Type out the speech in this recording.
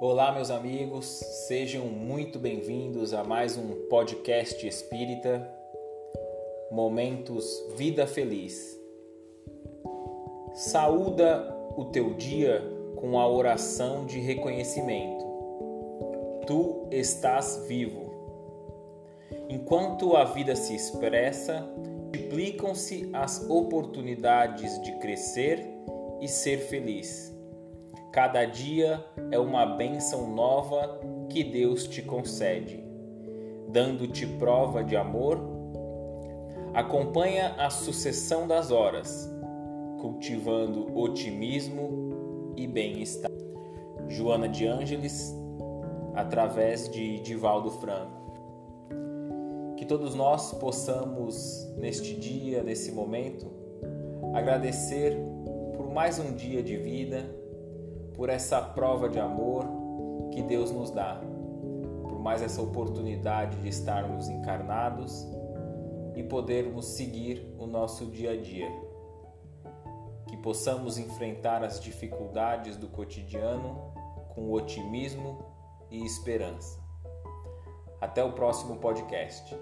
Olá, meus amigos, sejam muito bem-vindos a mais um podcast espírita, Momentos Vida Feliz. Saúda o teu dia com a oração de reconhecimento. Tu estás vivo. Enquanto a vida se expressa, multiplicam-se as oportunidades de crescer e ser feliz. Cada dia é uma bênção nova que Deus te concede, dando-te prova de amor. Acompanha a sucessão das horas, cultivando otimismo e bem-estar. Joana de Ângeles, através de Divaldo Franco. Que todos nós possamos, neste dia, nesse momento, agradecer por mais um dia de vida por essa prova de amor que Deus nos dá, por mais essa oportunidade de estarmos encarnados e podermos seguir o nosso dia a dia. Que possamos enfrentar as dificuldades do cotidiano com otimismo e esperança. Até o próximo podcast.